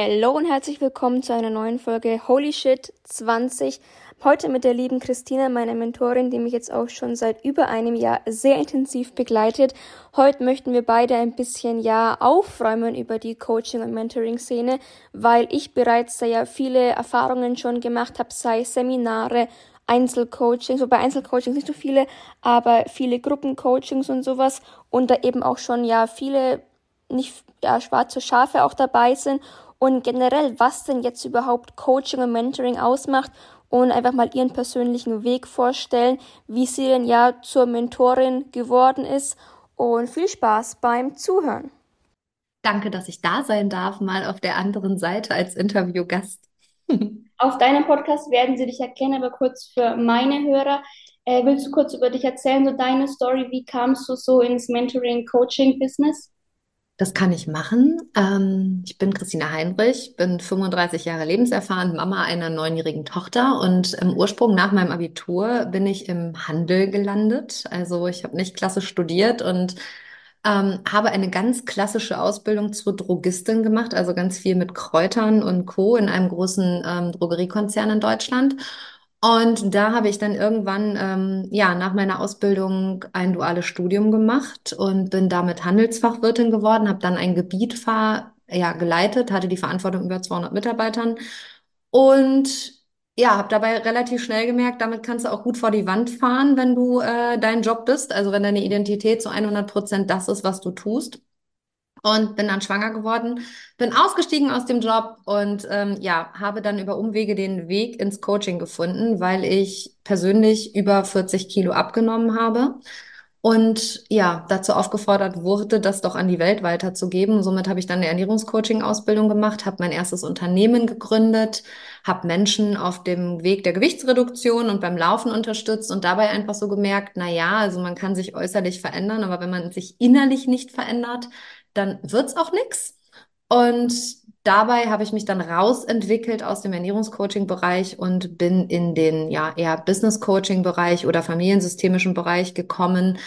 Hallo und herzlich willkommen zu einer neuen Folge Holy Shit 20. Heute mit der lieben Christina, meiner Mentorin, die mich jetzt auch schon seit über einem Jahr sehr intensiv begleitet. Heute möchten wir beide ein bisschen ja aufräumen über die Coaching- und Mentoring-Szene, weil ich bereits da ja viele Erfahrungen schon gemacht habe, sei Seminare, Einzelcoachings, wobei Einzelcoachings nicht so viele, aber viele Gruppencoachings und sowas und da eben auch schon ja viele nicht ja, schwarze Schafe auch dabei sind und generell, was denn jetzt überhaupt Coaching und Mentoring ausmacht und einfach mal ihren persönlichen Weg vorstellen, wie sie denn ja zur Mentorin geworden ist und viel Spaß beim Zuhören. Danke, dass ich da sein darf, mal auf der anderen Seite als Interviewgast. auf deinem Podcast werden sie dich erkennen, aber kurz für meine Hörer, äh, willst du kurz über dich erzählen, so deine Story, wie kamst du so ins Mentoring-Coaching-Business? Das kann ich machen. Ähm, ich bin Christina Heinrich, bin 35 Jahre lebenserfahren, Mama einer neunjährigen Tochter und im Ursprung nach meinem Abitur bin ich im Handel gelandet. Also ich habe nicht klassisch studiert und ähm, habe eine ganz klassische Ausbildung zur Drogistin gemacht, also ganz viel mit Kräutern und Co. in einem großen ähm, Drogeriekonzern in Deutschland und da habe ich dann irgendwann, ähm, ja, nach meiner Ausbildung ein duales Studium gemacht und bin damit Handelsfachwirtin geworden, habe dann ein Gebiet fahr, ja, geleitet, hatte die Verantwortung über 200 Mitarbeitern und ja, habe dabei relativ schnell gemerkt, damit kannst du auch gut vor die Wand fahren, wenn du äh, dein Job bist, also wenn deine Identität zu 100 Prozent das ist, was du tust und bin dann schwanger geworden, bin ausgestiegen aus dem Job und ähm, ja, habe dann über Umwege den Weg ins Coaching gefunden, weil ich persönlich über 40 Kilo abgenommen habe und ja, dazu aufgefordert wurde, das doch an die Welt weiterzugeben. Somit habe ich dann eine Ernährungscoaching-Ausbildung gemacht, habe mein erstes Unternehmen gegründet, habe Menschen auf dem Weg der Gewichtsreduktion und beim Laufen unterstützt und dabei einfach so gemerkt, na ja, also man kann sich äußerlich verändern, aber wenn man sich innerlich nicht verändert, dann wird's auch nix. Und dabei habe ich mich dann rausentwickelt aus dem Ernährungscoaching-Bereich und bin in den ja eher Business-Coaching-Bereich oder familiensystemischen Bereich gekommen.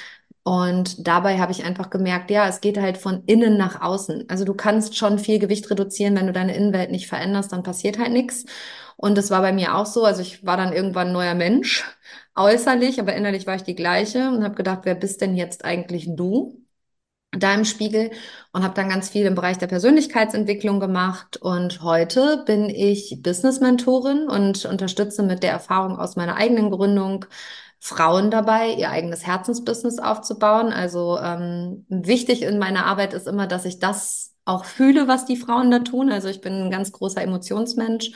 Und dabei habe ich einfach gemerkt, ja, es geht halt von innen nach außen. Also du kannst schon viel Gewicht reduzieren, wenn du deine Innenwelt nicht veränderst, dann passiert halt nichts. Und das war bei mir auch so. Also ich war dann irgendwann neuer Mensch, äußerlich, aber innerlich war ich die gleiche und habe gedacht, wer bist denn jetzt eigentlich du? Da im Spiegel und habe dann ganz viel im Bereich der Persönlichkeitsentwicklung gemacht. Und heute bin ich Business-Mentorin und unterstütze mit der Erfahrung aus meiner eigenen Gründung Frauen dabei, ihr eigenes Herzensbusiness aufzubauen. Also ähm, wichtig in meiner Arbeit ist immer, dass ich das auch fühle, was die Frauen da tun. Also ich bin ein ganz großer Emotionsmensch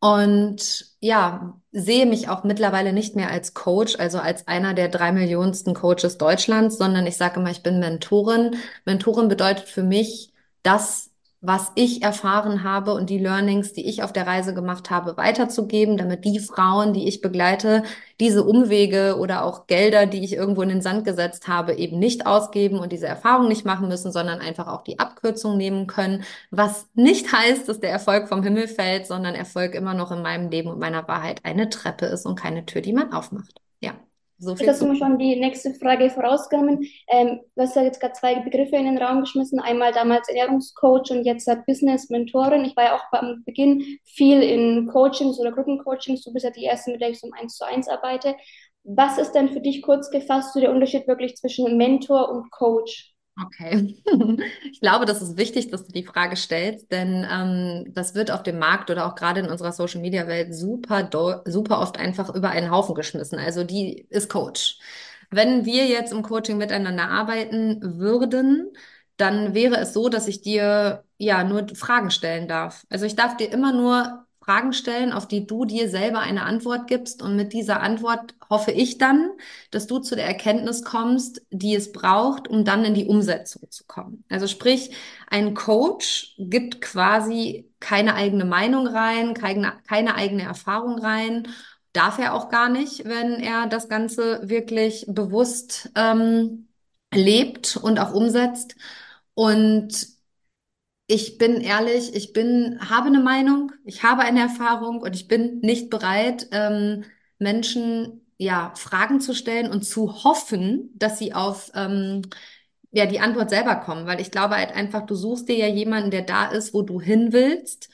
und ja, sehe mich auch mittlerweile nicht mehr als Coach, also als einer der drei Millionensten Coaches Deutschlands, sondern ich sage immer, ich bin Mentorin. Mentorin bedeutet für mich, dass was ich erfahren habe und die Learnings, die ich auf der Reise gemacht habe, weiterzugeben, damit die Frauen, die ich begleite, diese Umwege oder auch Gelder, die ich irgendwo in den Sand gesetzt habe, eben nicht ausgeben und diese Erfahrung nicht machen müssen, sondern einfach auch die Abkürzung nehmen können, was nicht heißt, dass der Erfolg vom Himmel fällt, sondern Erfolg immer noch in meinem Leben und meiner Wahrheit eine Treppe ist und keine Tür, die man aufmacht. Ja. So viel das hast du mir schon die nächste Frage vorausgenommen. Ähm, du hast ja jetzt gerade zwei Begriffe in den Raum geschmissen. Einmal damals Ernährungscoach und jetzt Business-Mentorin. Ich war ja auch am Beginn viel in Coachings oder Gruppencoachings. Du bist ja die Erste, mit der ich so um eins zu eins arbeite. Was ist denn für dich kurz gefasst so der Unterschied wirklich zwischen Mentor und Coach? Okay. Ich glaube, das ist wichtig, dass du die Frage stellst, denn ähm, das wird auf dem Markt oder auch gerade in unserer Social Media Welt super, super oft einfach über einen Haufen geschmissen. Also die ist Coach. Wenn wir jetzt im Coaching miteinander arbeiten würden, dann wäre es so, dass ich dir ja nur Fragen stellen darf. Also ich darf dir immer nur Fragen stellen, auf die du dir selber eine Antwort gibst. Und mit dieser Antwort hoffe ich dann, dass du zu der Erkenntnis kommst, die es braucht, um dann in die Umsetzung zu kommen. Also sprich, ein Coach gibt quasi keine eigene Meinung rein, keine, keine eigene Erfahrung rein. Darf er auch gar nicht, wenn er das Ganze wirklich bewusst ähm, lebt und auch umsetzt. Und ich bin ehrlich, ich bin, habe eine Meinung, ich habe eine Erfahrung und ich bin nicht bereit, ähm, Menschen ja Fragen zu stellen und zu hoffen, dass sie auf ähm, ja, die Antwort selber kommen, weil ich glaube halt einfach, du suchst dir ja jemanden, der da ist, wo du hin willst.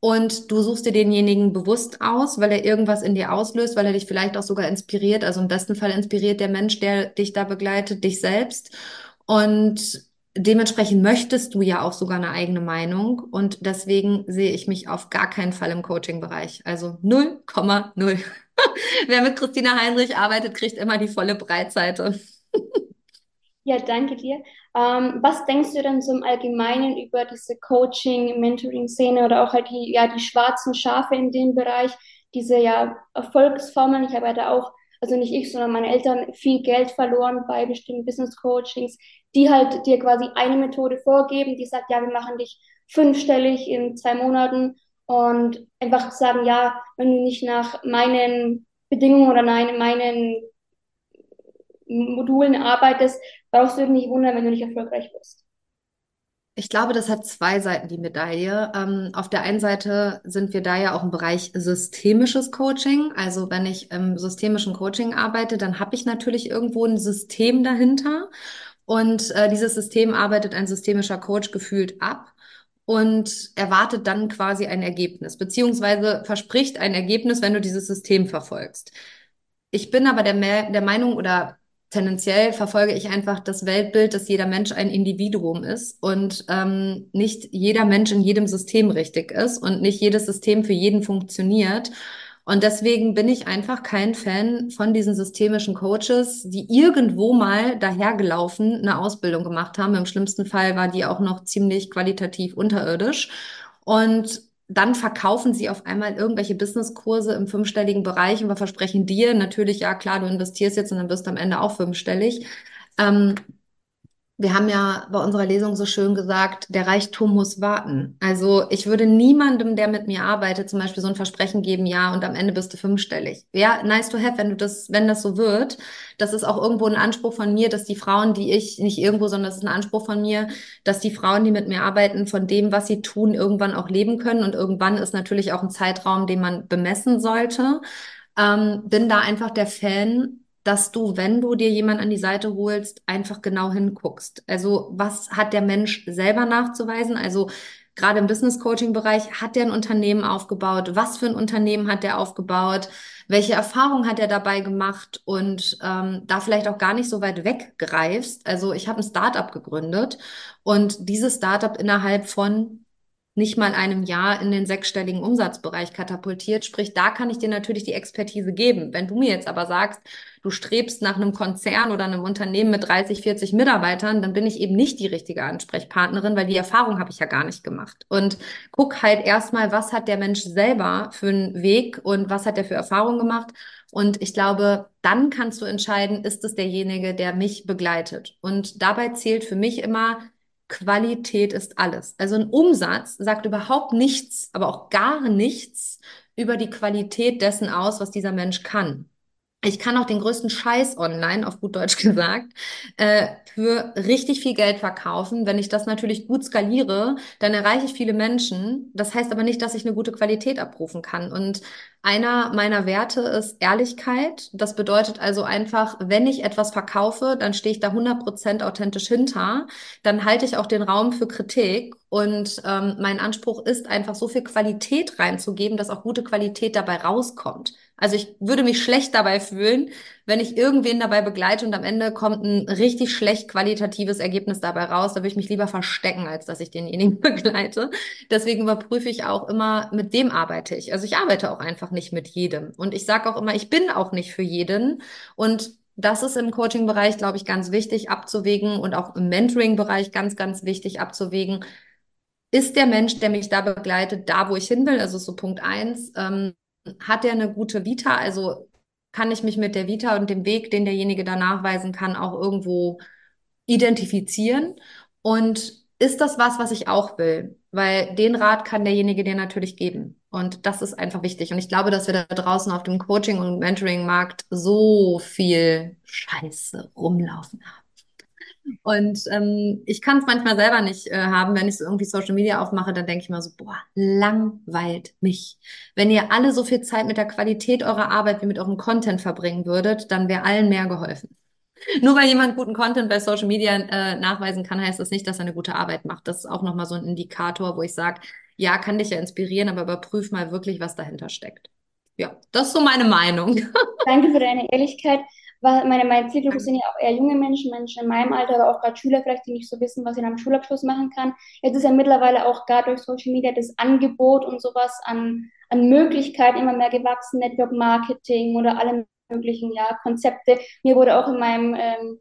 Und du suchst dir denjenigen bewusst aus, weil er irgendwas in dir auslöst, weil er dich vielleicht auch sogar inspiriert. Also im besten Fall inspiriert der Mensch, der dich da begleitet, dich selbst. Und dementsprechend möchtest du ja auch sogar eine eigene Meinung. Und deswegen sehe ich mich auf gar keinen Fall im Coaching-Bereich. Also 0,0. Wer mit Christina Heinrich arbeitet, kriegt immer die volle Breitseite. Ja, danke dir. Ähm, was denkst du denn so im Allgemeinen über diese Coaching, Mentoring-Szene oder auch halt die, ja, die schwarzen Schafe in dem Bereich, diese ja Erfolgsformeln? Ich habe ja da auch, also nicht ich, sondern meine Eltern viel Geld verloren bei bestimmten Business-Coachings, die halt dir quasi eine Methode vorgeben, die sagt, ja, wir machen dich fünfstellig in zwei Monaten und einfach sagen, ja, wenn du nicht nach meinen Bedingungen oder nein, meinen Modulen arbeitest, brauchst du dich nicht wundern, wenn du nicht erfolgreich bist. Ich glaube, das hat zwei Seiten, die Medaille. Ähm, auf der einen Seite sind wir da ja auch im Bereich systemisches Coaching. Also wenn ich im systemischen Coaching arbeite, dann habe ich natürlich irgendwo ein System dahinter. Und äh, dieses System arbeitet ein systemischer Coach gefühlt ab und erwartet dann quasi ein Ergebnis, beziehungsweise verspricht ein Ergebnis, wenn du dieses System verfolgst. Ich bin aber der, der Meinung oder tendenziell verfolge ich einfach das Weltbild, dass jeder Mensch ein Individuum ist und ähm, nicht jeder Mensch in jedem System richtig ist und nicht jedes System für jeden funktioniert. Und deswegen bin ich einfach kein Fan von diesen systemischen Coaches, die irgendwo mal dahergelaufen eine Ausbildung gemacht haben. Im schlimmsten Fall war die auch noch ziemlich qualitativ unterirdisch. Und dann verkaufen sie auf einmal irgendwelche Businesskurse im fünfstelligen Bereich und wir versprechen dir natürlich, ja klar, du investierst jetzt und dann wirst du am Ende auch fünfstellig. Ähm, wir haben ja bei unserer Lesung so schön gesagt, der Reichtum muss warten. Also ich würde niemandem, der mit mir arbeitet, zum Beispiel so ein Versprechen geben, ja, und am Ende bist du fünfstellig. Ja, nice to have, wenn du das, wenn das so wird. Das ist auch irgendwo ein Anspruch von mir, dass die Frauen, die ich, nicht irgendwo, sondern das ist ein Anspruch von mir, dass die Frauen, die mit mir arbeiten, von dem, was sie tun, irgendwann auch leben können. Und irgendwann ist natürlich auch ein Zeitraum, den man bemessen sollte. Ähm, bin da einfach der Fan, dass du, wenn du dir jemand an die Seite holst, einfach genau hinguckst. Also was hat der Mensch selber nachzuweisen? Also gerade im Business Coaching Bereich, hat der ein Unternehmen aufgebaut? Was für ein Unternehmen hat der aufgebaut? Welche Erfahrungen hat er dabei gemacht? Und ähm, da vielleicht auch gar nicht so weit weggreifst. Also ich habe ein Startup gegründet und dieses Startup innerhalb von nicht mal einem Jahr in den sechsstelligen Umsatzbereich katapultiert. Sprich, da kann ich dir natürlich die Expertise geben. Wenn du mir jetzt aber sagst, du strebst nach einem Konzern oder einem Unternehmen mit 30, 40 Mitarbeitern, dann bin ich eben nicht die richtige Ansprechpartnerin, weil die Erfahrung habe ich ja gar nicht gemacht. Und guck halt erstmal, was hat der Mensch selber für einen Weg und was hat er für Erfahrungen gemacht. Und ich glaube, dann kannst du entscheiden, ist es derjenige, der mich begleitet. Und dabei zählt für mich immer, Qualität ist alles. Also ein Umsatz sagt überhaupt nichts, aber auch gar nichts über die Qualität dessen aus, was dieser Mensch kann. Ich kann auch den größten Scheiß online, auf gut Deutsch gesagt, äh, für richtig viel Geld verkaufen. Wenn ich das natürlich gut skaliere, dann erreiche ich viele Menschen. Das heißt aber nicht, dass ich eine gute Qualität abrufen kann. Und einer meiner Werte ist Ehrlichkeit. Das bedeutet also einfach, wenn ich etwas verkaufe, dann stehe ich da 100% authentisch hinter. Dann halte ich auch den Raum für Kritik. Und ähm, mein Anspruch ist einfach so viel Qualität reinzugeben, dass auch gute Qualität dabei rauskommt. Also ich würde mich schlecht dabei fühlen, wenn ich irgendwen dabei begleite und am Ende kommt ein richtig schlecht qualitatives Ergebnis dabei raus. Da würde ich mich lieber verstecken, als dass ich denjenigen begleite. Deswegen überprüfe ich auch immer, mit wem arbeite ich. Also ich arbeite auch einfach nicht mit jedem. Und ich sage auch immer, ich bin auch nicht für jeden. Und das ist im Coaching-Bereich, glaube ich, ganz wichtig abzuwägen und auch im Mentoring-Bereich ganz, ganz wichtig abzuwägen. Ist der Mensch, der mich da begleitet, da, wo ich hin will? Also so Punkt eins. Ähm, hat er eine gute Vita? Also kann ich mich mit der Vita und dem Weg, den derjenige da nachweisen kann, auch irgendwo identifizieren? Und ist das was, was ich auch will? Weil den Rat kann derjenige dir natürlich geben. Und das ist einfach wichtig. Und ich glaube, dass wir da draußen auf dem Coaching- und Mentoring-Markt so viel Scheiße rumlaufen haben. Und ähm, ich kann es manchmal selber nicht äh, haben, wenn ich so irgendwie Social Media aufmache, dann denke ich mal so, boah, langweilt mich. Wenn ihr alle so viel Zeit mit der Qualität eurer Arbeit wie mit eurem Content verbringen würdet, dann wäre allen mehr geholfen. Nur weil jemand guten Content bei Social Media äh, nachweisen kann, heißt das nicht, dass er eine gute Arbeit macht. Das ist auch nochmal so ein Indikator, wo ich sage, ja, kann dich ja inspirieren, aber überprüf mal wirklich, was dahinter steckt. Ja, das ist so meine Meinung. Danke für deine Ehrlichkeit. Meine, meine Zielgruppe sind ja auch eher junge Menschen, Menschen in meinem Alter, aber auch gerade Schüler vielleicht, die nicht so wissen, was nach dem Schulabschluss machen kann. Jetzt ist ja mittlerweile auch gerade durch Social Media das Angebot und sowas an, an Möglichkeiten immer mehr gewachsen, Network Marketing oder alle möglichen ja, Konzepte. Mir wurde auch in meinem, ähm,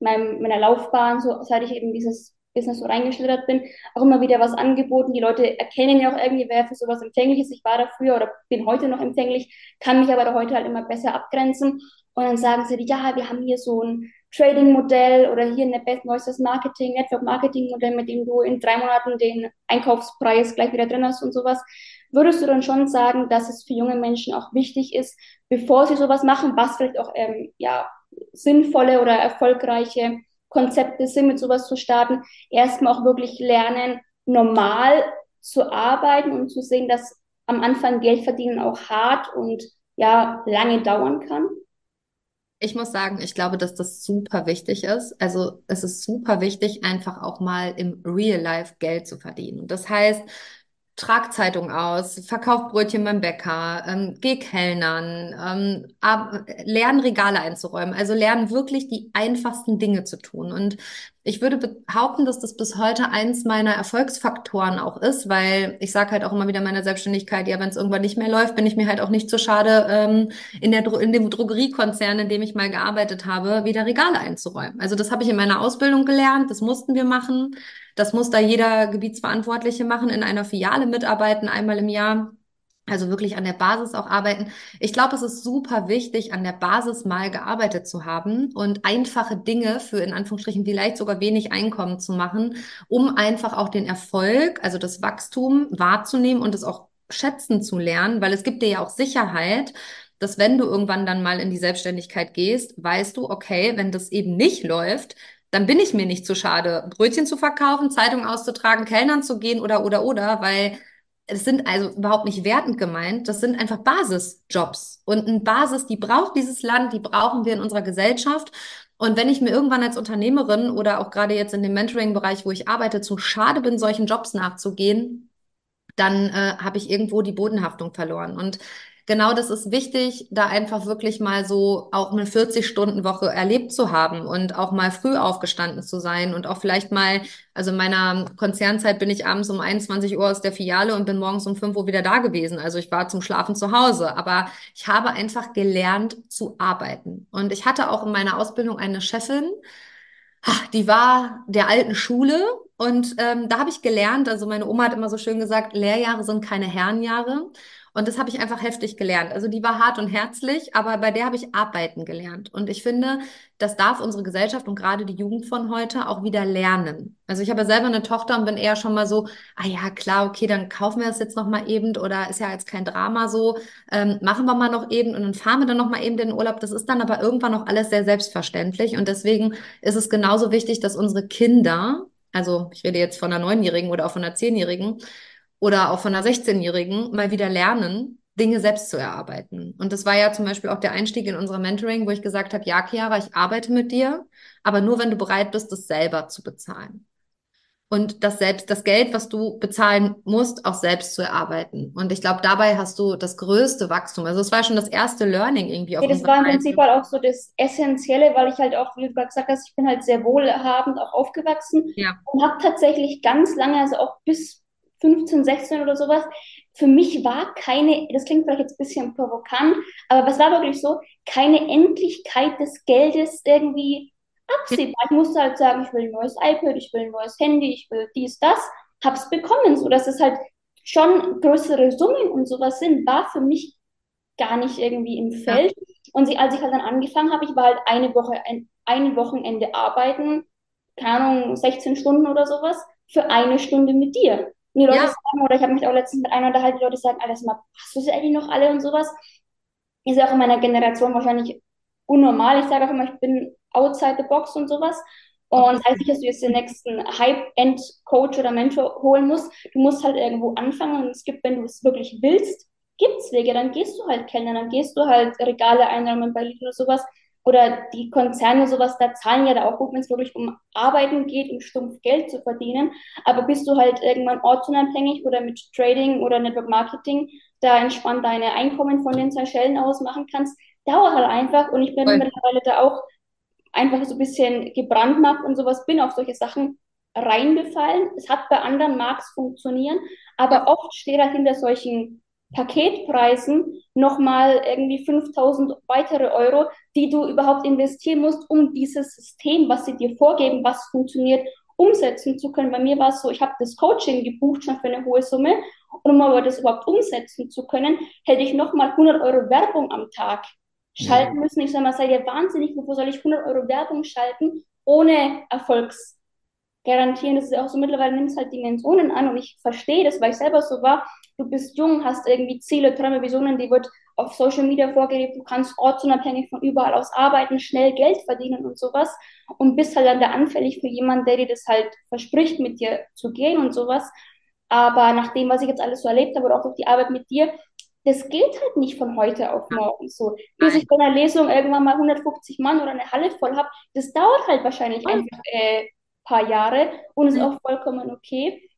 meinem, meiner Laufbahn, so seit ich eben dieses Business so reingeschlittert bin, auch immer wieder was angeboten. Die Leute erkennen ja auch irgendwie, wer für sowas empfänglich ist. Ich war da früher oder bin heute noch empfänglich, kann mich aber heute halt immer besser abgrenzen. Und dann sagen sie, ja, wir haben hier so ein Trading-Modell oder hier ein neuestes Marketing, Network-Marketing-Modell, mit dem du in drei Monaten den Einkaufspreis gleich wieder drin hast und sowas. Würdest du dann schon sagen, dass es für junge Menschen auch wichtig ist, bevor sie sowas machen, was vielleicht auch ähm, ja, sinnvolle oder erfolgreiche Konzepte sind, mit sowas zu starten, erstmal auch wirklich lernen, normal zu arbeiten und zu sehen, dass am Anfang Geld verdienen auch hart und ja lange dauern kann? Ich muss sagen, ich glaube, dass das super wichtig ist. Also es ist super wichtig, einfach auch mal im Real Life Geld zu verdienen. Das heißt, trag Zeitung aus, verkauf Brötchen beim Bäcker, ähm, geh Kellnern, ähm, ab, lern Regale einzuräumen. Also lernen wirklich die einfachsten Dinge zu tun. Und ich würde behaupten, dass das bis heute eins meiner Erfolgsfaktoren auch ist, weil ich sage halt auch immer wieder meiner Selbstständigkeit, ja, wenn es irgendwann nicht mehr läuft, bin ich mir halt auch nicht zu schade, ähm, in, der, in dem Drogeriekonzern, in dem ich mal gearbeitet habe, wieder Regale einzuräumen. Also das habe ich in meiner Ausbildung gelernt, das mussten wir machen. Das muss da jeder Gebietsverantwortliche machen, in einer Filiale mitarbeiten, einmal im Jahr. Also wirklich an der Basis auch arbeiten. Ich glaube, es ist super wichtig, an der Basis mal gearbeitet zu haben und einfache Dinge für in Anführungsstrichen vielleicht sogar wenig Einkommen zu machen, um einfach auch den Erfolg, also das Wachstum wahrzunehmen und es auch schätzen zu lernen, weil es gibt dir ja auch Sicherheit, dass wenn du irgendwann dann mal in die Selbstständigkeit gehst, weißt du, okay, wenn das eben nicht läuft, dann bin ich mir nicht zu schade, Brötchen zu verkaufen, Zeitung auszutragen, Kellnern zu gehen oder, oder, oder, weil es sind also überhaupt nicht wertend gemeint, das sind einfach Basisjobs. Und eine Basis, die braucht dieses Land, die brauchen wir in unserer Gesellschaft. Und wenn ich mir irgendwann als Unternehmerin oder auch gerade jetzt in dem Mentoring-Bereich, wo ich arbeite, zu schade bin, solchen Jobs nachzugehen, dann äh, habe ich irgendwo die Bodenhaftung verloren. Und genau das ist wichtig, da einfach wirklich mal so auch eine 40-Stunden-Woche erlebt zu haben und auch mal früh aufgestanden zu sein und auch vielleicht mal, also in meiner Konzernzeit bin ich abends um 21 Uhr aus der Filiale und bin morgens um 5 Uhr wieder da gewesen. Also ich war zum Schlafen zu Hause, aber ich habe einfach gelernt zu arbeiten. Und ich hatte auch in meiner Ausbildung eine Chefin, die war der alten Schule und ähm, da habe ich gelernt, also meine Oma hat immer so schön gesagt, Lehrjahre sind keine Herrenjahre. Und das habe ich einfach heftig gelernt. Also die war hart und herzlich, aber bei der habe ich arbeiten gelernt. Und ich finde, das darf unsere Gesellschaft und gerade die Jugend von heute auch wieder lernen. Also ich habe selber eine Tochter und bin eher schon mal so, ah ja, klar, okay, dann kaufen wir das jetzt noch mal eben oder ist ja jetzt kein Drama so, ähm, machen wir mal noch eben und dann fahren wir dann noch mal eben den Urlaub. Das ist dann aber irgendwann noch alles sehr selbstverständlich und deswegen ist es genauso wichtig, dass unsere Kinder, also ich rede jetzt von einer Neunjährigen oder auch von einer Zehnjährigen, oder auch von einer 16-Jährigen mal wieder lernen, Dinge selbst zu erarbeiten. Und das war ja zum Beispiel auch der Einstieg in unser Mentoring, wo ich gesagt habe, ja, Chiara, ich arbeite mit dir, aber nur wenn du bereit bist, das selber zu bezahlen. Und das selbst, das Geld, was du bezahlen musst, auch selbst zu erarbeiten. Und ich glaube, dabei hast du das größte Wachstum. Also es war schon das erste Learning irgendwie auf ja, Das war im Prinzip halt auch so das Essentielle, weil ich halt auch, wie du gesagt hast, ich bin halt sehr wohlhabend auch aufgewachsen ja. und habe tatsächlich ganz lange, also auch bis 15, 16 oder sowas. Für mich war keine, das klingt vielleicht jetzt ein bisschen provokant, aber was war wirklich so, keine Endlichkeit des Geldes irgendwie absehbar. Ich musste halt sagen, ich will ein neues iPad, ich will ein neues Handy, ich will dies, das, hab's bekommen, so dass es halt schon größere Summen und sowas sind, war für mich gar nicht irgendwie im Feld. Ja. Und sie, als ich halt dann angefangen habe, ich war halt eine Woche, ein, ein Wochenende arbeiten, keine Ahnung, 16 Stunden oder sowas, für eine Stunde mit dir. Die Leute ja. sagen, oder ich habe mich auch letztens mit einer unterhalten, die Leute sagen, alles mal, hast du sie eigentlich noch alle und sowas? Ist ja auch in meiner Generation wahrscheinlich unnormal. Ich sage auch immer, ich bin outside the box und sowas. Und das heißt nicht, dass du jetzt den nächsten High-End-Coach oder Mentor holen musst. Du musst halt irgendwo anfangen und es gibt, wenn du es wirklich willst, gibt es Wege. Dann gehst du halt Kellner, dann gehst du halt Regale einräumen bei Lidl oder sowas. Oder die Konzerne sowas, da zahlen ja da auch gut, wenn es wirklich um Arbeiten geht, um stumpf Geld zu verdienen. Aber bist du halt irgendwann ortsunabhängig oder mit Trading oder Network Marketing da entspannt deine Einkommen von den Seychellen aus machen kannst, dauert halt einfach. Und ich bin Voll. mittlerweile da auch einfach so ein bisschen gebrandmarkt und sowas, bin auf solche Sachen reingefallen. Es hat bei anderen Marks funktionieren, aber oft steht da hinter solchen Paketpreisen nochmal irgendwie 5000 weitere Euro, die du überhaupt investieren musst, um dieses System, was sie dir vorgeben, was funktioniert, umsetzen zu können. Bei mir war es so, ich habe das Coaching gebucht schon für eine hohe Summe und um aber das überhaupt umsetzen zu können, hätte ich nochmal 100 Euro Werbung am Tag schalten müssen. Ich sage mal, seid ihr wahnsinnig, wovor soll ich 100 Euro Werbung schalten, ohne Erfolgs garantieren. Das ist auch so, mittlerweile nimmst halt Dimensionen an und ich verstehe das, weil ich selber so war. Du bist jung, hast irgendwie Ziele, Träume, Visionen, die wird auf Social Media vorgelebt. Du kannst ortsunabhängig von überall aus arbeiten, schnell Geld verdienen und sowas und bist halt dann da anfällig für jemanden, der dir das halt verspricht, mit dir zu gehen und sowas. Aber nach dem, was ich jetzt alles so erlebt habe oder auch durch die Arbeit mit dir, das geht halt nicht von heute auf morgen so. Bis ich bei einer Lesung irgendwann mal 150 Mann oder eine Halle voll habe, das dauert halt wahrscheinlich einfach äh, paar Jahre und ist mhm. auch vollkommen okay.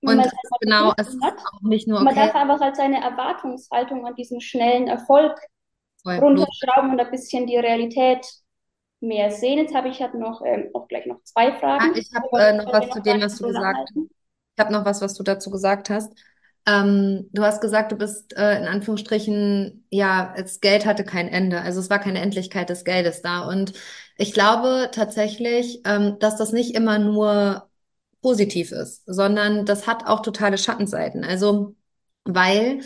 Und ist genau, es ist auch nicht nur okay. Man darf einfach halt seine Erwartungshaltung an diesen schnellen Erfolg Voll runterschrauben und ein bisschen die Realität mehr sehen. Jetzt habe ich halt noch ähm, auch gleich noch zwei Fragen. Ah, ich habe äh, noch was zu dem, was du gesagt hast. Ich habe noch was, was du dazu gesagt hast. Ähm, du hast gesagt, du bist äh, in Anführungsstrichen, ja, das Geld hatte kein Ende. Also es war keine Endlichkeit des Geldes da. Und ich glaube tatsächlich, ähm, dass das nicht immer nur positiv ist, sondern das hat auch totale Schattenseiten. Also, weil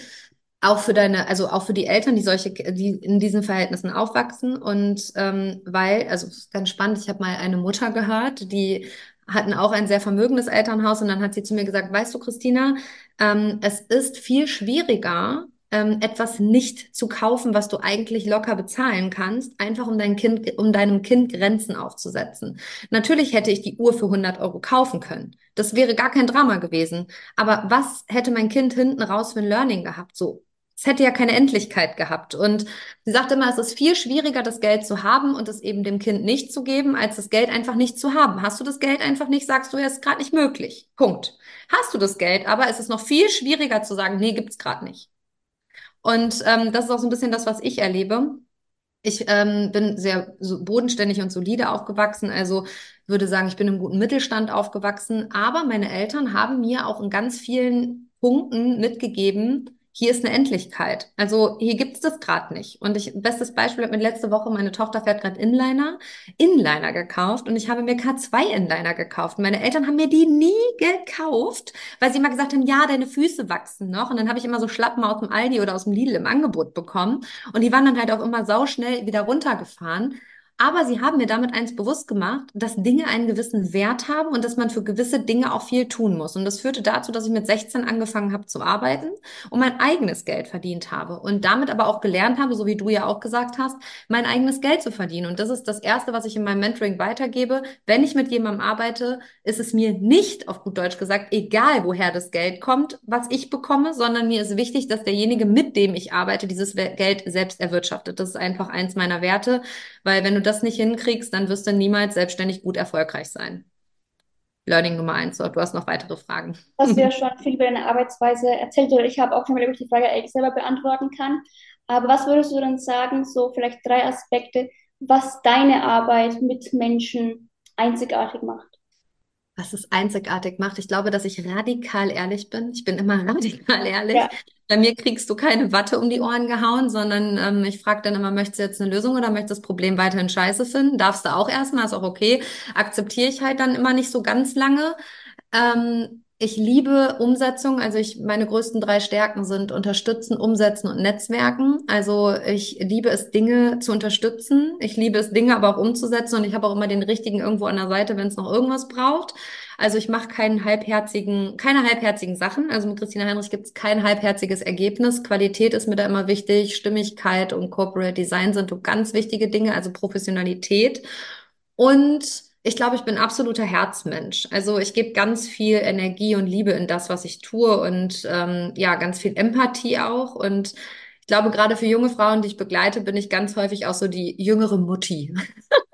auch für deine, also auch für die Eltern, die solche, die in diesen Verhältnissen aufwachsen und ähm, weil, also ganz spannend, ich habe mal eine Mutter gehört, die hatten auch ein sehr vermögendes Elternhaus und dann hat sie zu mir gesagt, weißt du, Christina, ähm, es ist viel schwieriger, ähm, etwas nicht zu kaufen, was du eigentlich locker bezahlen kannst, einfach um dein Kind, um deinem Kind Grenzen aufzusetzen. Natürlich hätte ich die Uhr für 100 Euro kaufen können. Das wäre gar kein Drama gewesen. Aber was hätte mein Kind hinten raus für ein Learning gehabt? So, es hätte ja keine Endlichkeit gehabt. Und sie sagt immer, es ist viel schwieriger, das Geld zu haben und es eben dem Kind nicht zu geben, als das Geld einfach nicht zu haben. Hast du das Geld einfach nicht, sagst du, ja, ist gerade nicht möglich. Punkt. Hast du das Geld, aber es ist noch viel schwieriger zu sagen, nee, gibt's gerade nicht. Und ähm, das ist auch so ein bisschen das, was ich erlebe. Ich ähm, bin sehr bodenständig und solide aufgewachsen, also würde sagen, ich bin im guten Mittelstand aufgewachsen. Aber meine Eltern haben mir auch in ganz vielen Punkten mitgegeben, hier ist eine Endlichkeit. Also hier gibt es das gerade nicht. Und ich, bestes Beispiel hat mir letzte Woche, meine Tochter fährt gerade Inliner, Inliner gekauft und ich habe mir K2 Inliner gekauft. Meine Eltern haben mir die nie gekauft, weil sie immer gesagt haben, ja, deine Füße wachsen noch. Und dann habe ich immer so Schlappen aus dem Aldi oder aus dem Lidl im Angebot bekommen. Und die waren dann halt auch immer sauschnell wieder runtergefahren. Aber sie haben mir damit eins bewusst gemacht, dass Dinge einen gewissen Wert haben und dass man für gewisse Dinge auch viel tun muss. Und das führte dazu, dass ich mit 16 angefangen habe zu arbeiten und mein eigenes Geld verdient habe. Und damit aber auch gelernt habe, so wie du ja auch gesagt hast, mein eigenes Geld zu verdienen. Und das ist das Erste, was ich in meinem Mentoring weitergebe. Wenn ich mit jemandem arbeite, ist es mir nicht, auf gut Deutsch gesagt, egal, woher das Geld kommt, was ich bekomme, sondern mir ist wichtig, dass derjenige, mit dem ich arbeite, dieses Geld selbst erwirtschaftet. Das ist einfach eins meiner Werte, weil wenn du das nicht hinkriegst, dann wirst du niemals selbstständig gut erfolgreich sein. Learning Nummer eins. So, du hast noch weitere Fragen. Hast du ja schon viel über deine Arbeitsweise erzählt oder ich habe auch schon mal die Frage eigentlich selber beantworten kann. Aber was würdest du dann sagen, so vielleicht drei Aspekte, was deine Arbeit mit Menschen einzigartig macht? Was es einzigartig macht. Ich glaube, dass ich radikal ehrlich bin. Ich bin immer radikal ehrlich. Ja. Bei mir kriegst du keine Watte um die Ohren gehauen, sondern ähm, ich frage dann immer, möchtest du jetzt eine Lösung oder möchtest du das Problem weiterhin scheiße finden? Darfst du auch erstmal, ist auch okay. Akzeptiere ich halt dann immer nicht so ganz lange. Ähm, ich liebe Umsetzung. Also ich, meine größten drei Stärken sind unterstützen, umsetzen und Netzwerken. Also ich liebe es, Dinge zu unterstützen. Ich liebe es, Dinge aber auch umzusetzen. Und ich habe auch immer den richtigen irgendwo an der Seite, wenn es noch irgendwas braucht. Also ich mache keinen halbherzigen, keine halbherzigen Sachen. Also mit Christina Heinrich gibt es kein halbherziges Ergebnis. Qualität ist mir da immer wichtig. Stimmigkeit und Corporate Design sind so ganz wichtige Dinge. Also Professionalität. Und ich glaube, ich bin absoluter Herzmensch. Also ich gebe ganz viel Energie und Liebe in das, was ich tue und ähm, ja, ganz viel Empathie auch. Und ich glaube, gerade für junge Frauen, die ich begleite, bin ich ganz häufig auch so die jüngere Mutti.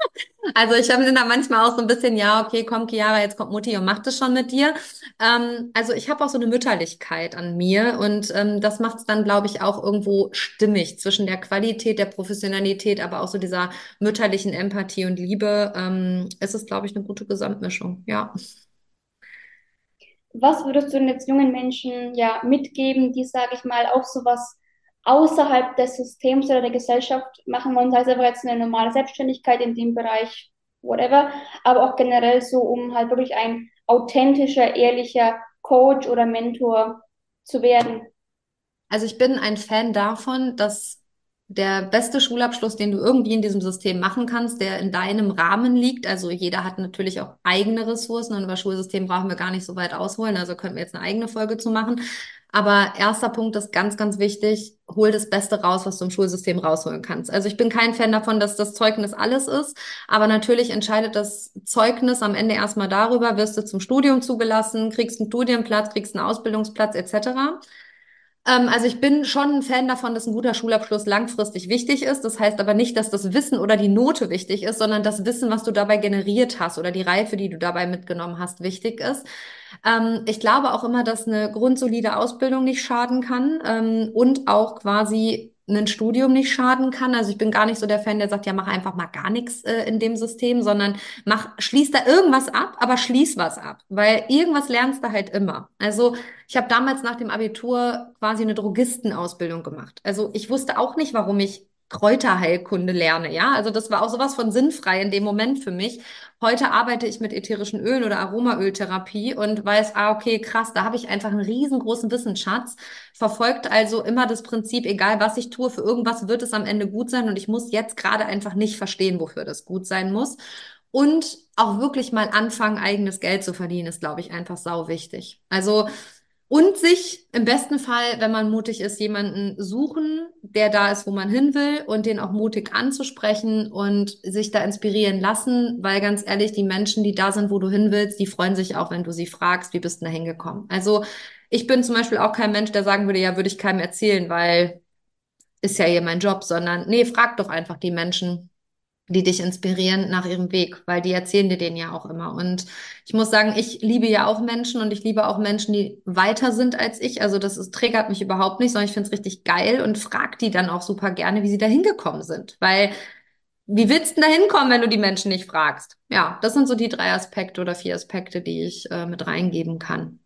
Also ich bin da manchmal auch so ein bisschen, ja, okay, komm, Chiara, jetzt kommt Mutti und macht es schon mit dir. Ähm, also ich habe auch so eine Mütterlichkeit an mir und ähm, das macht es dann, glaube ich, auch irgendwo stimmig zwischen der Qualität, der Professionalität, aber auch so dieser mütterlichen Empathie und Liebe. Ähm, ist es, glaube ich, eine gute Gesamtmischung, ja. Was würdest du denn jetzt jungen Menschen ja mitgeben, die, sage ich mal, auch sowas außerhalb des Systems oder der Gesellschaft machen wollen, sei es aber jetzt eine normale Selbstständigkeit in dem Bereich, whatever, aber auch generell so, um halt wirklich ein authentischer, ehrlicher Coach oder Mentor zu werden? Also ich bin ein Fan davon, dass der beste Schulabschluss, den du irgendwie in diesem System machen kannst, der in deinem Rahmen liegt. Also jeder hat natürlich auch eigene Ressourcen und über Schulsystem brauchen wir gar nicht so weit ausholen. Also könnten wir jetzt eine eigene Folge zu machen. Aber erster Punkt ist ganz, ganz wichtig. Hol das Beste raus, was du im Schulsystem rausholen kannst. Also ich bin kein Fan davon, dass das Zeugnis alles ist. Aber natürlich entscheidet das Zeugnis am Ende erstmal darüber, wirst du zum Studium zugelassen, kriegst einen Studienplatz, kriegst einen Ausbildungsplatz etc. Ähm, also ich bin schon ein Fan davon, dass ein guter Schulabschluss langfristig wichtig ist. Das heißt aber nicht, dass das Wissen oder die Note wichtig ist, sondern das Wissen, was du dabei generiert hast oder die Reife, die du dabei mitgenommen hast, wichtig ist. Ähm, ich glaube auch immer, dass eine grundsolide Ausbildung nicht schaden kann ähm, und auch quasi ein Studium nicht schaden kann. Also ich bin gar nicht so der Fan, der sagt, ja, mach einfach mal gar nichts äh, in dem System, sondern mach, schließ da irgendwas ab, aber schließ was ab, weil irgendwas lernst du halt immer. Also ich habe damals nach dem Abitur quasi eine Drogistenausbildung gemacht. Also ich wusste auch nicht, warum ich Kräuterheilkunde lerne, ja. Also das war auch sowas von sinnfrei in dem Moment für mich. Heute arbeite ich mit ätherischen Ölen oder Aromaöltherapie und weiß, ah, okay, krass, da habe ich einfach einen riesengroßen Wissensschatz. Verfolgt also immer das Prinzip, egal was ich tue, für irgendwas wird es am Ende gut sein und ich muss jetzt gerade einfach nicht verstehen, wofür das gut sein muss. Und auch wirklich mal anfangen, eigenes Geld zu verdienen, ist, glaube ich, einfach sau wichtig. Also und sich im besten Fall, wenn man mutig ist, jemanden suchen, der da ist, wo man hin will und den auch mutig anzusprechen und sich da inspirieren lassen, weil ganz ehrlich, die Menschen, die da sind, wo du hin willst, die freuen sich auch, wenn du sie fragst, wie bist du da hingekommen. Also ich bin zum Beispiel auch kein Mensch, der sagen würde, ja, würde ich keinem erzählen, weil ist ja hier mein Job, sondern nee, frag doch einfach die Menschen, die dich inspirieren nach ihrem Weg, weil die erzählen dir den ja auch immer. Und ich muss sagen, ich liebe ja auch Menschen und ich liebe auch Menschen, die weiter sind als ich. Also das ist, triggert mich überhaupt nicht, sondern ich finde es richtig geil und frag die dann auch super gerne, wie sie da hingekommen sind. Weil wie willst du da hinkommen, wenn du die Menschen nicht fragst? Ja, das sind so die drei Aspekte oder vier Aspekte, die ich äh, mit reingeben kann.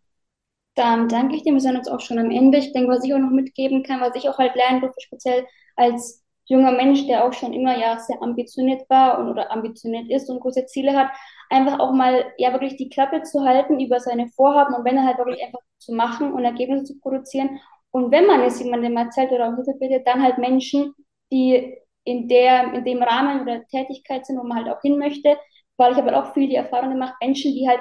Dann danke ich dir. Wir sind jetzt auch schon am Ende. Ich denke, was ich auch noch mitgeben kann, was ich auch halt lernen durfte, speziell als junger Mensch, der auch schon immer ja sehr ambitioniert war und oder ambitioniert ist und große Ziele hat, einfach auch mal ja wirklich die Klappe zu halten über seine Vorhaben und wenn er halt wirklich einfach zu machen und Ergebnisse zu produzieren. Und wenn man es jemandem erzählt oder auch Hilfe bittet, dann halt Menschen, die in der, in dem Rahmen oder Tätigkeit sind, wo man halt auch hin möchte, weil ich habe halt auch viel die Erfahrung gemacht, Menschen, die halt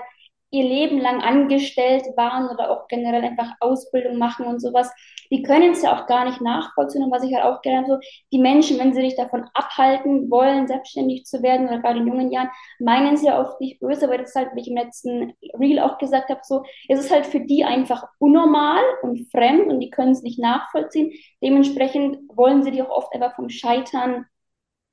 ihr Leben lang angestellt waren oder auch generell einfach Ausbildung machen und sowas, die können es ja auch gar nicht nachvollziehen. Und was ich halt auch gelernt habe, die Menschen, wenn sie dich davon abhalten wollen, selbstständig zu werden oder gerade in jungen Jahren, meinen sie ja oft nicht böse, weil das ist halt, wie ich im letzten Reel auch gesagt habe, so, es ist halt für die einfach unnormal und fremd und die können es nicht nachvollziehen. Dementsprechend wollen sie dich auch oft einfach vom Scheitern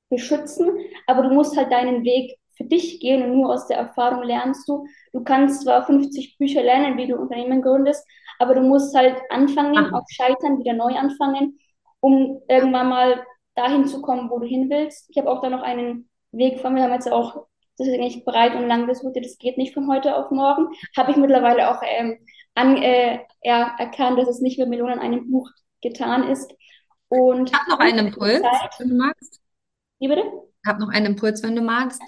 beschützen, aber du musst halt deinen Weg für dich gehen und nur aus der Erfahrung lernst du. Du kannst zwar 50 Bücher lernen, wie du Unternehmen gründest, aber du musst halt anfangen, Aha. auf Scheitern, wieder neu anfangen, um irgendwann mal dahin zu kommen, wo du hin willst. Ich habe auch da noch einen Weg von mir, haben jetzt auch, das ist nicht breit und lang das Route, das geht nicht von heute auf morgen. Habe ich mittlerweile auch ähm, an, äh, ja, erkannt, dass es nicht mit Millionen an einem Buch getan ist. Und ich habe noch einen Impuls, Zeit, wenn du magst. Wie bitte? Ich habe noch einen Impuls, wenn du magst.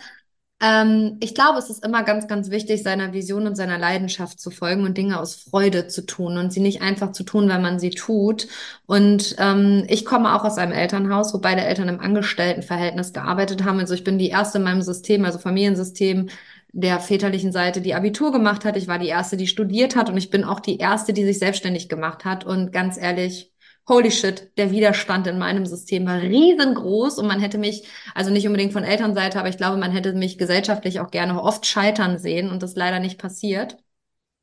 Ähm, ich glaube, es ist immer ganz, ganz wichtig, seiner Vision und seiner Leidenschaft zu folgen und Dinge aus Freude zu tun und sie nicht einfach zu tun, weil man sie tut. Und ähm, ich komme auch aus einem Elternhaus, wo beide Eltern im Angestelltenverhältnis gearbeitet haben. Also ich bin die erste in meinem System, also Familiensystem, der väterlichen Seite, die Abitur gemacht hat. Ich war die erste, die studiert hat und ich bin auch die erste, die sich selbstständig gemacht hat. Und ganz ehrlich, holy shit, der Widerstand in meinem System war riesengroß und man hätte mich, also nicht unbedingt von Elternseite, aber ich glaube, man hätte mich gesellschaftlich auch gerne oft scheitern sehen und das leider nicht passiert.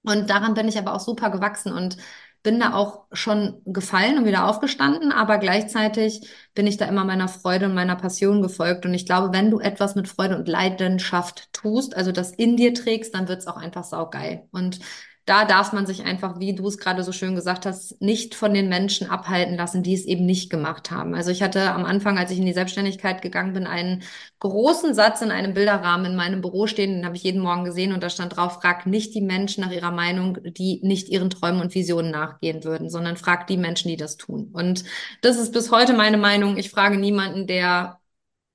Und daran bin ich aber auch super gewachsen und bin da auch schon gefallen und wieder aufgestanden, aber gleichzeitig bin ich da immer meiner Freude und meiner Passion gefolgt. Und ich glaube, wenn du etwas mit Freude und Leidenschaft tust, also das in dir trägst, dann wird es auch einfach saugeil. Und da darf man sich einfach, wie du es gerade so schön gesagt hast, nicht von den Menschen abhalten lassen, die es eben nicht gemacht haben. Also ich hatte am Anfang, als ich in die Selbstständigkeit gegangen bin, einen großen Satz in einem Bilderrahmen in meinem Büro stehen, den habe ich jeden Morgen gesehen und da stand drauf, frag nicht die Menschen nach ihrer Meinung, die nicht ihren Träumen und Visionen nachgehen würden, sondern frag die Menschen, die das tun. Und das ist bis heute meine Meinung. Ich frage niemanden, der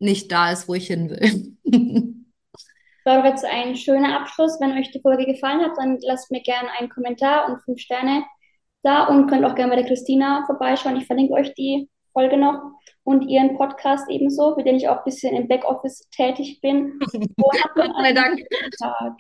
nicht da ist, wo ich hin will. war doch jetzt ein schöner Abschluss. Wenn euch die Folge gefallen hat, dann lasst mir gerne einen Kommentar und fünf Sterne da und könnt auch gerne bei der Christina vorbeischauen. Ich verlinke euch die Folge noch und ihren Podcast ebenso, für den ich auch ein bisschen im Backoffice tätig bin. Noch einen Dank. Tag.